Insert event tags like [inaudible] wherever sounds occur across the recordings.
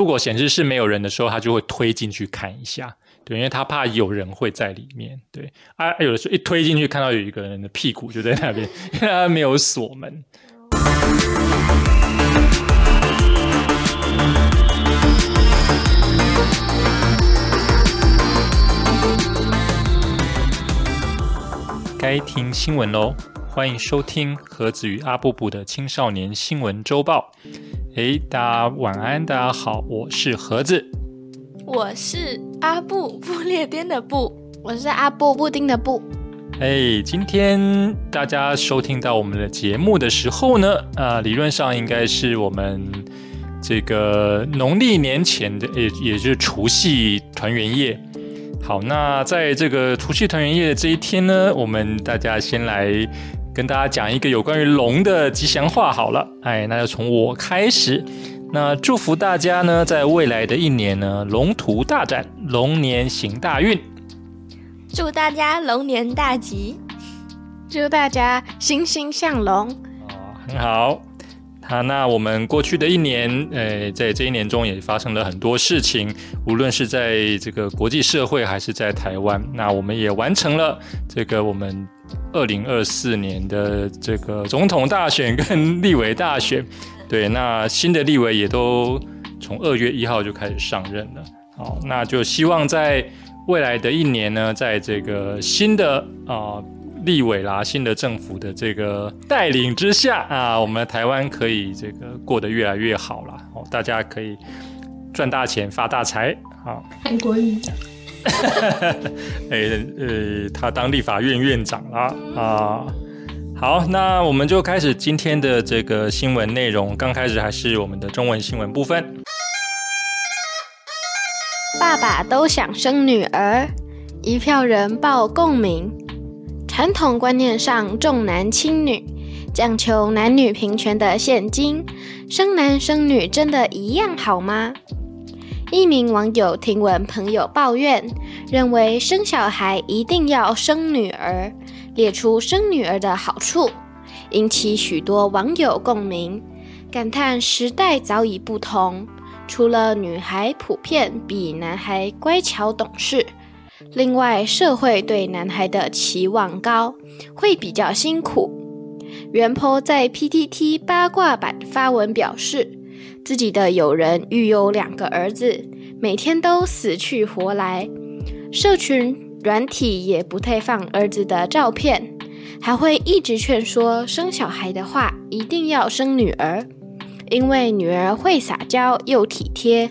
如果显示是没有人的时候，他就会推进去看一下，对，因为他怕有人会在里面。对啊，有的时候一推进去看到有一个人的屁股就在那边，[laughs] 因为他没有锁门。该听新闻喽！欢迎收听盒子与阿布布的青少年新闻周报。诶，大家晚安，大家好，我是盒子，我是阿布布列颠的布，我是阿布布丁的布。哎，今天大家收听到我们的节目的时候呢，啊，理论上应该是我们这个农历年前的，也也就是除夕团圆夜。好，那在这个除夕团圆夜的这一天呢，我们大家先来跟大家讲一个有关于龙的吉祥话。好了，哎，那就从我开始。那祝福大家呢，在未来的一年呢，龙图大展，龙年行大运。祝大家龙年大吉，祝大家欣欣向荣。哦，很好。啊，那我们过去的一年，呃，在这一年中也发生了很多事情，无论是在这个国际社会还是在台湾，那我们也完成了这个我们二零二四年的这个总统大选跟 [laughs] 立委大选。对，那新的立委也都从二月一号就开始上任了。好，那就希望在未来的一年呢，在这个新的啊。立委啦，新的政府的这个带领之下啊，我们台湾可以这个过得越来越好了哦，大家可以赚大钱发大财好。韩国瑜，[laughs] 哎呃，他当立法院院长啦啊。好，那我们就开始今天的这个新闻内容。刚开始还是我们的中文新闻部分。爸爸都想生女儿，一票人报共鸣。传统观念上重男轻女，讲求男女平权的现今，生男生女真的一样好吗？一名网友听闻朋友抱怨，认为生小孩一定要生女儿，列出生女儿的好处，引起许多网友共鸣，感叹时代早已不同，除了女孩普遍比男孩乖巧懂事。另外，社会对男孩的期望高，会比较辛苦。袁坡在 PTT 八卦版发文表示，自己的友人育有两个儿子，每天都死去活来，社群软体也不太放儿子的照片，还会一直劝说生小孩的话一定要生女儿，因为女儿会撒娇又体贴。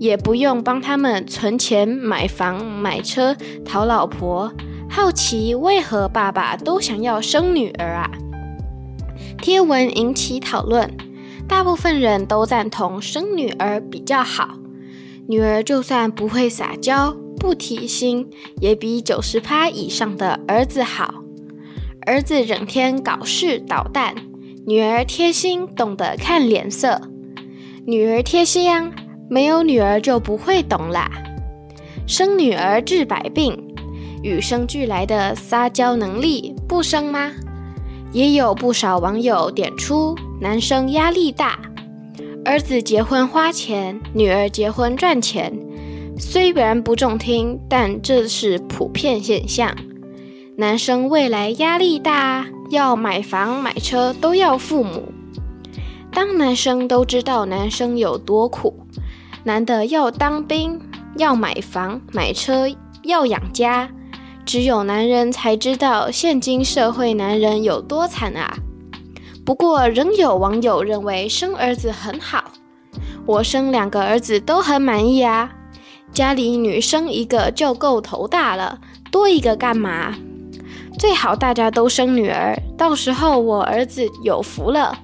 也不用帮他们存钱买房买车讨老婆，好奇为何爸爸都想要生女儿啊？贴文引起讨论，大部分人都赞同生女儿比较好。女儿就算不会撒娇、不贴心，也比九十趴以上的儿子好。儿子整天搞事捣蛋，女儿贴心，懂得看脸色。女儿贴心啊。没有女儿就不会懂啦。生女儿治百病，与生俱来的撒娇能力不生吗？也有不少网友点出，男生压力大，儿子结婚花钱，女儿结婚赚钱。虽然不中听，但这是普遍现象。男生未来压力大，要买房买车都要父母。当男生都知道男生有多苦。男的要当兵，要买房买车，要养家，只有男人才知道现今社会男人有多惨啊！不过仍有网友认为生儿子很好，我生两个儿子都很满意啊，家里女生一个就够头大了，多一个干嘛？最好大家都生女儿，到时候我儿子有福了。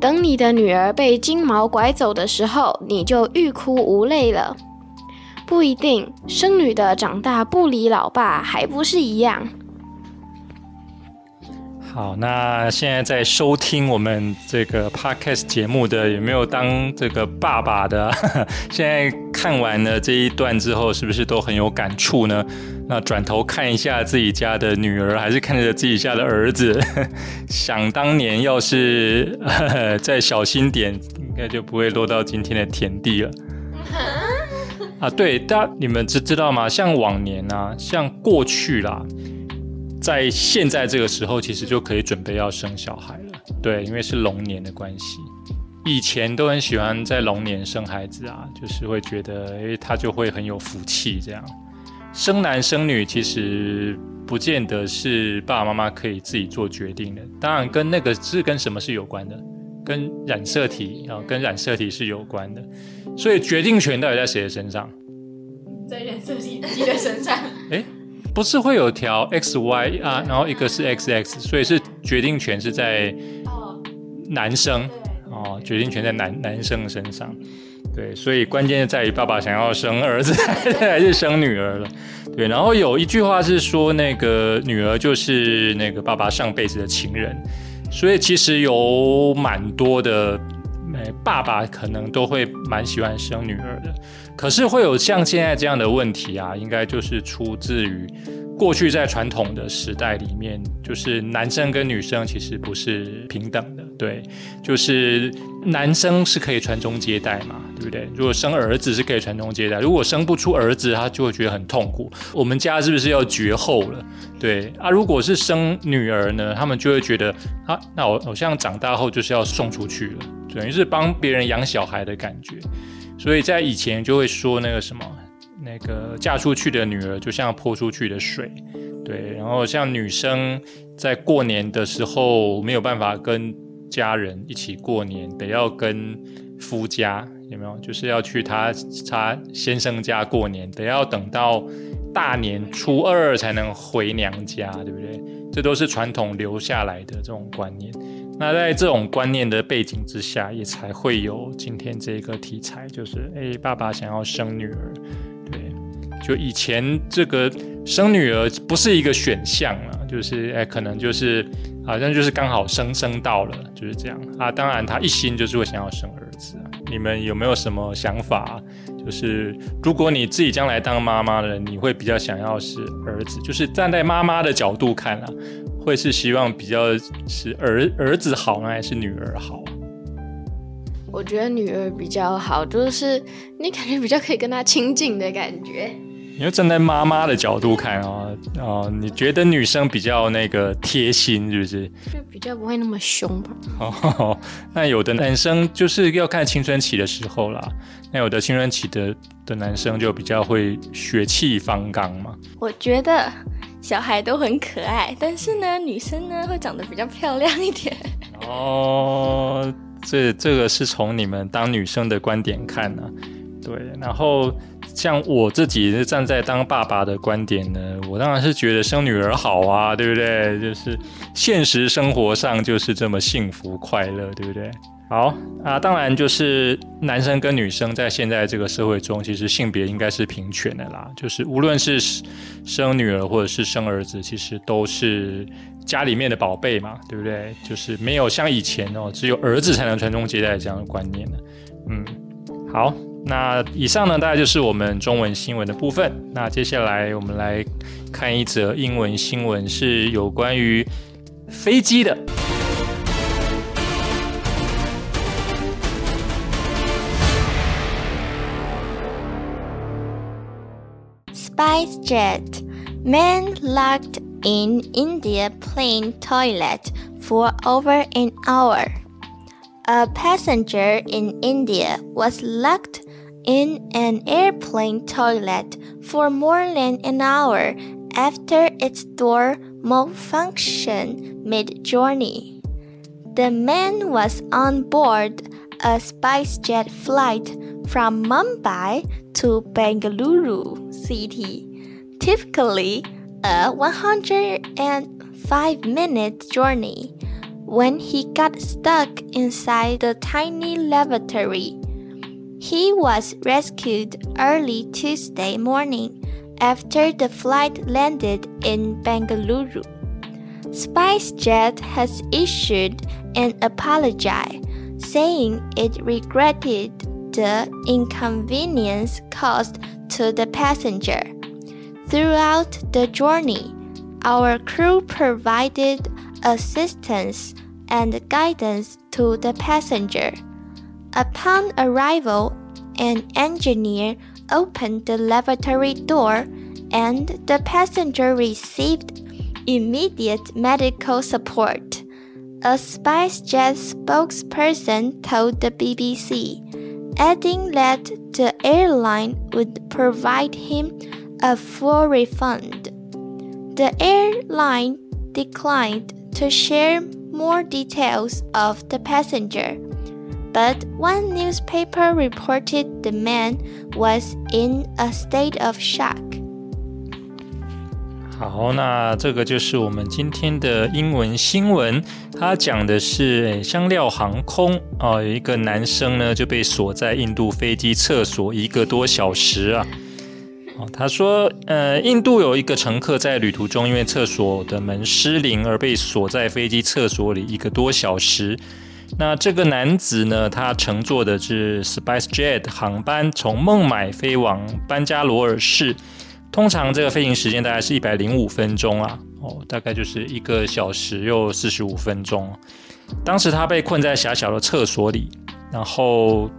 等你的女儿被金毛拐走的时候，你就欲哭无泪了。不一定，生女的长大不理老爸，还不是一样。好，那现在在收听我们这个 podcast 节目的，有没有当这个爸爸的？[laughs] 现在看完了这一段之后，是不是都很有感触呢？那转头看一下自己家的女儿，还是看着自己家的儿子，[laughs] 想当年要是 [laughs] 再小心点，应该就不会落到今天的田地了。啊，对，大你们知知道吗？像往年啊，像过去啦，在现在这个时候，其实就可以准备要生小孩了。对，因为是龙年的关系，以前都很喜欢在龙年生孩子啊，就是会觉得，诶，他就会很有福气这样。生男生女其实不见得是爸爸妈妈可以自己做决定的，当然跟那个是跟什么是有关的，跟染色体啊，跟染色体是有关的，所以决定权到底在谁的身上？在染色体机的身上。哎，不是会有条 X Y 啊，然后一个是 X X，所以是决定权是在男生哦，决定权在男男生身上。对，所以关键在于爸爸想要生儿子 [laughs] 还是生女儿了。对，然后有一句话是说，那个女儿就是那个爸爸上辈子的情人，所以其实有蛮多的，爸爸可能都会蛮喜欢生女儿的。可是会有像现在这样的问题啊，应该就是出自于。过去在传统的时代里面，就是男生跟女生其实不是平等的，对，就是男生是可以传宗接代嘛，对不对？如果生儿子是可以传宗接代，如果生不出儿子，他就会觉得很痛苦。我们家是不是要绝后了？对啊，如果是生女儿呢，他们就会觉得啊，那我好像长大后就是要送出去了，等于是帮别人养小孩的感觉。所以在以前就会说那个什么。那个嫁出去的女儿就像泼出去的水，对。然后像女生在过年的时候没有办法跟家人一起过年，得要跟夫家有没有？就是要去他他先生家过年，得要等到大年初二才能回娘家，对不对？这都是传统留下来的这种观念。那在这种观念的背景之下，也才会有今天这个题材，就是哎，爸爸想要生女儿。就以前这个生女儿不是一个选项啊，就是哎，可能就是好像就是刚好生生到了，就是这样啊。当然他一心就是会想要生儿子。你们有没有什么想法？就是如果你自己将来当妈妈的，你会比较想要是儿子？就是站在妈妈的角度看啊，会是希望比较是儿儿子好呢，还是女儿好？我觉得女儿比较好，就是你感觉比较可以跟她亲近的感觉。你要站在妈妈的角度看啊啊，你觉得女生比较那个贴心，是不是？就比较不会那么凶吧。哦，[laughs] 那有的男生就是要看青春期的时候啦。那有的青春期的的男生就比较会血气方刚嘛。我觉得小孩都很可爱，但是呢，女生呢会长得比较漂亮一点。哦，这这个是从你们当女生的观点看呢。对，然后。像我自己是站在当爸爸的观点呢，我当然是觉得生女儿好啊，对不对？就是现实生活上就是这么幸福快乐，对不对？好啊，当然就是男生跟女生在现在这个社会中，其实性别应该是平权的啦。就是无论是生女儿或者是生儿子，其实都是家里面的宝贝嘛，对不对？就是没有像以前哦，只有儿子才能传宗接代这样的观念。嗯，好。那以上呢，大概就是我们中文新闻的部分。那接下来我们来看一则英文新闻，是有关于飞机的。SpiceJet man locked in India plane toilet for over an hour. A passenger in India was locked in an airplane toilet for more than an hour after its door malfunctioned mid journey. The man was on board a SpiceJet flight from Mumbai to Bengaluru city, typically a 105 minute journey, when he got stuck inside the tiny lavatory he was rescued early Tuesday morning after the flight landed in Bengaluru. SpiceJet has issued an apology, saying it regretted the inconvenience caused to the passenger. Throughout the journey, our crew provided assistance and guidance to the passenger. Upon arrival an engineer opened the lavatory door and the passenger received immediate medical support. A SpiceJet spokesperson told the BBC, adding that the airline would provide him a full refund. The airline declined to share more details of the passenger, but one newspaper reported the man was in a state of shock. 好，那这个就是我们今天的英文新闻。它讲的是香料航空啊，有一个男生呢就被锁在印度飞机厕所一个多小时啊。哦，他说，呃，印度有一个乘客在旅途中因为厕所的门失灵而被锁在飞机厕所里一个多小时。那这个男子呢，他乘坐的是 SpiceJet 航班从孟买飞往班加罗尔市。通常这个飞行时间大概是一百零五分钟啊，哦，大概就是一个小时又四十五分钟。当时他被困在狭小的厕所里，然后，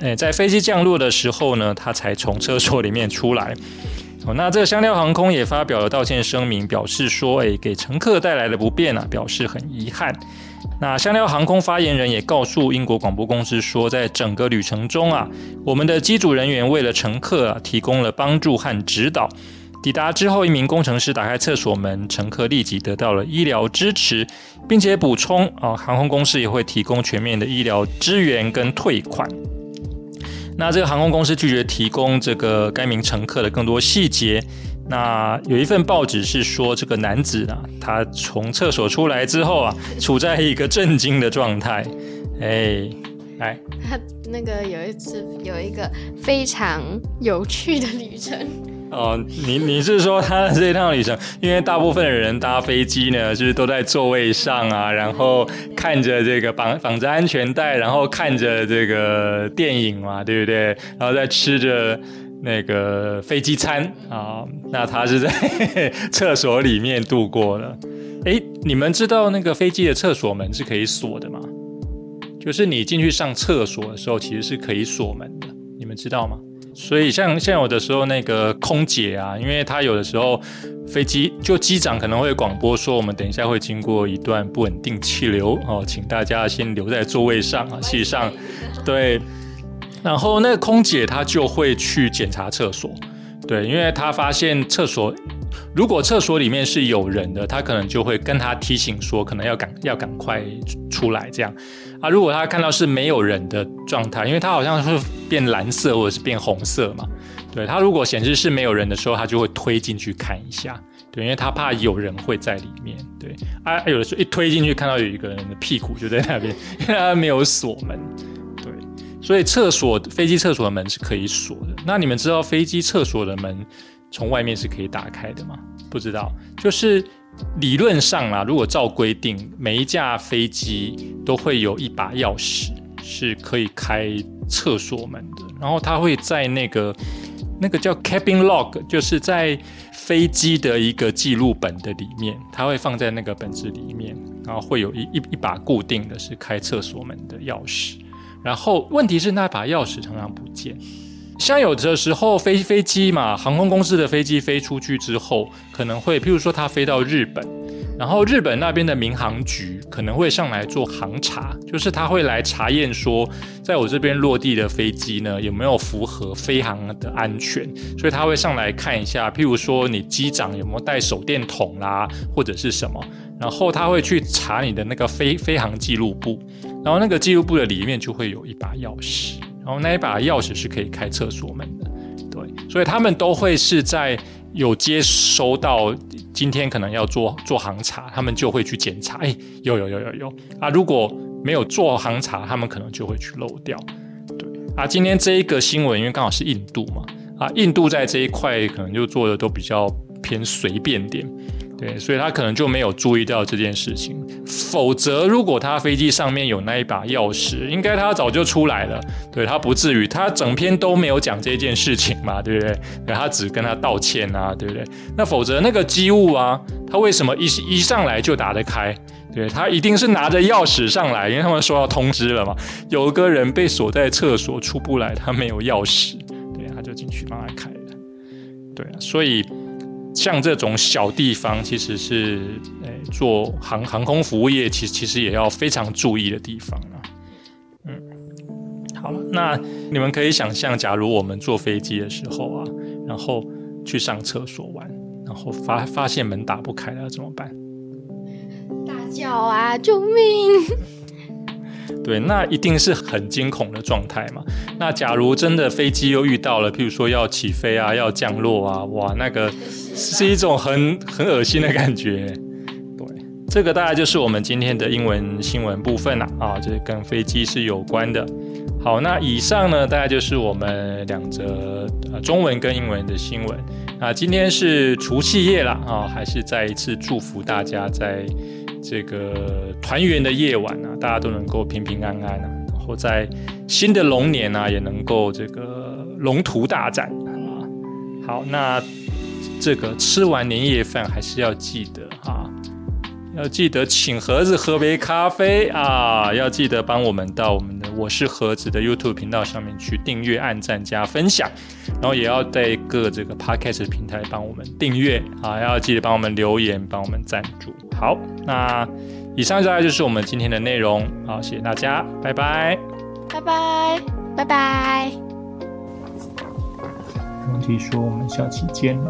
诶，在飞机降落的时候呢，他才从厕所里面出来。哦，那这个香料航空也发表了道歉声明，表示说，诶，给乘客带来的不便啊，表示很遗憾。那香料航空发言人也告诉英国广播公司说，在整个旅程中啊，我们的机组人员为了乘客啊提供了帮助和指导。抵达之后，一名工程师打开厕所门，乘客立即得到了医疗支持，并且补充啊，航空公司也会提供全面的医疗支援跟退款。那这个航空公司拒绝提供这个该名乘客的更多细节。那有一份报纸是说，这个男子啊，他从厕所出来之后啊，处在一个震惊的状态。哎，来，他那个有一次有一个非常有趣的旅程。哦，你你是说他的这一趟旅程，因为大部分的人搭飞机呢，就是都在座位上啊，然后看着这个绑绑着安全带，然后看着这个电影嘛，对不对？然后再吃着。那个飞机餐啊，那他是在 [laughs] 厕所里面度过了。哎，你们知道那个飞机的厕所门是可以锁的吗？就是你进去上厕所的时候，其实是可以锁门的。你们知道吗？所以像像有的时候那个空姐啊，因为她有的时候飞机就机长可能会广播说，我们等一下会经过一段不稳定气流哦，请大家先留在座位上啊。实上，对。然后那个空姐她就会去检查厕所，对，因为她发现厕所如果厕所里面是有人的，她可能就会跟他提醒说，可能要赶要赶快出来这样。啊，如果她看到是没有人的状态，因为它好像是变蓝色或者是变红色嘛，对，她如果显示是没有人的时候，她就会推进去看一下，对，因为它怕有人会在里面，对，啊，有的时候一推进去看到有一个人的屁股就在那边，[laughs] 因为它没有锁门。所以厕所飞机厕所的门是可以锁的。那你们知道飞机厕所的门从外面是可以打开的吗？不知道。就是理论上啊，如果照规定，每一架飞机都会有一把钥匙是可以开厕所门的。然后它会在那个那个叫 cabin log，就是在飞机的一个记录本的里面，它会放在那个本子里面，然后会有一一一把固定的是开厕所门的钥匙。然后问题是那把钥匙常常不见，像有的时候飞飞机嘛，航空公司的飞机飞出去之后，可能会譬如说它飞到日本，然后日本那边的民航局可能会上来做航查，就是他会来查验说，在我这边落地的飞机呢有没有符合飞行的安全，所以他会上来看一下，譬如说你机长有没有带手电筒啦，或者是什么。然后他会去查你的那个飞飞行记录簿，然后那个记录簿的里面就会有一把钥匙，然后那一把钥匙是可以开厕所门的，对，所以他们都会是在有接收到今天可能要做做行查，他们就会去检查，哎，有有有有有。啊，如果没有做行查，他们可能就会去漏掉，对。啊，今天这一个新闻因为刚好是印度嘛，啊，印度在这一块可能就做的都比较偏随便点。对，所以他可能就没有注意到这件事情。否则，如果他飞机上面有那一把钥匙，应该他早就出来了。对他不至于，他整篇都没有讲这件事情嘛，对不对？他只跟他道歉啊，对不对？那否则那个机务啊，他为什么一一上来就打得开？对他一定是拿着钥匙上来，因为他们收到通知了嘛，有个人被锁在厕所出不来，他没有钥匙，对，他就进去帮他开了。对啊，所以像这种小地方，其实是诶做航航空服务业，其实其实也要非常注意的地方啊。嗯，好了，那你们可以想象，假如我们坐飞机的时候啊，然后去上厕所玩，然后发发现门打不开了，怎么办？大叫啊！救命！对，那一定是很惊恐的状态嘛。那假如真的飞机又遇到了，譬如说要起飞啊，要降落啊，哇，那个是一种很很恶心的感觉。[laughs] 对，这个大概就是我们今天的英文新闻部分了。啊，这跟飞机是有关的。好，那以上呢，大概就是我们两则呃中文跟英文的新闻。啊，今天是除夕夜了啊，还是再一次祝福大家在。这个团圆的夜晚啊，大家都能够平平安安啊，然后在新的龙年啊，也能够这个龙图大展啊。好，那这个吃完年夜饭还是要记得啊，要记得请盒子喝杯咖啡啊，要记得帮我们到我们的我是盒子的 YouTube 频道上面去订阅、按赞、加分享，然后也要在各这个 Podcast 平台帮我们订阅啊，要记得帮我们留言、帮我们赞助。好，那以上大概就是我们今天的内容。好，谢谢大家，拜拜，拜拜，拜拜。问题说，我们下期见。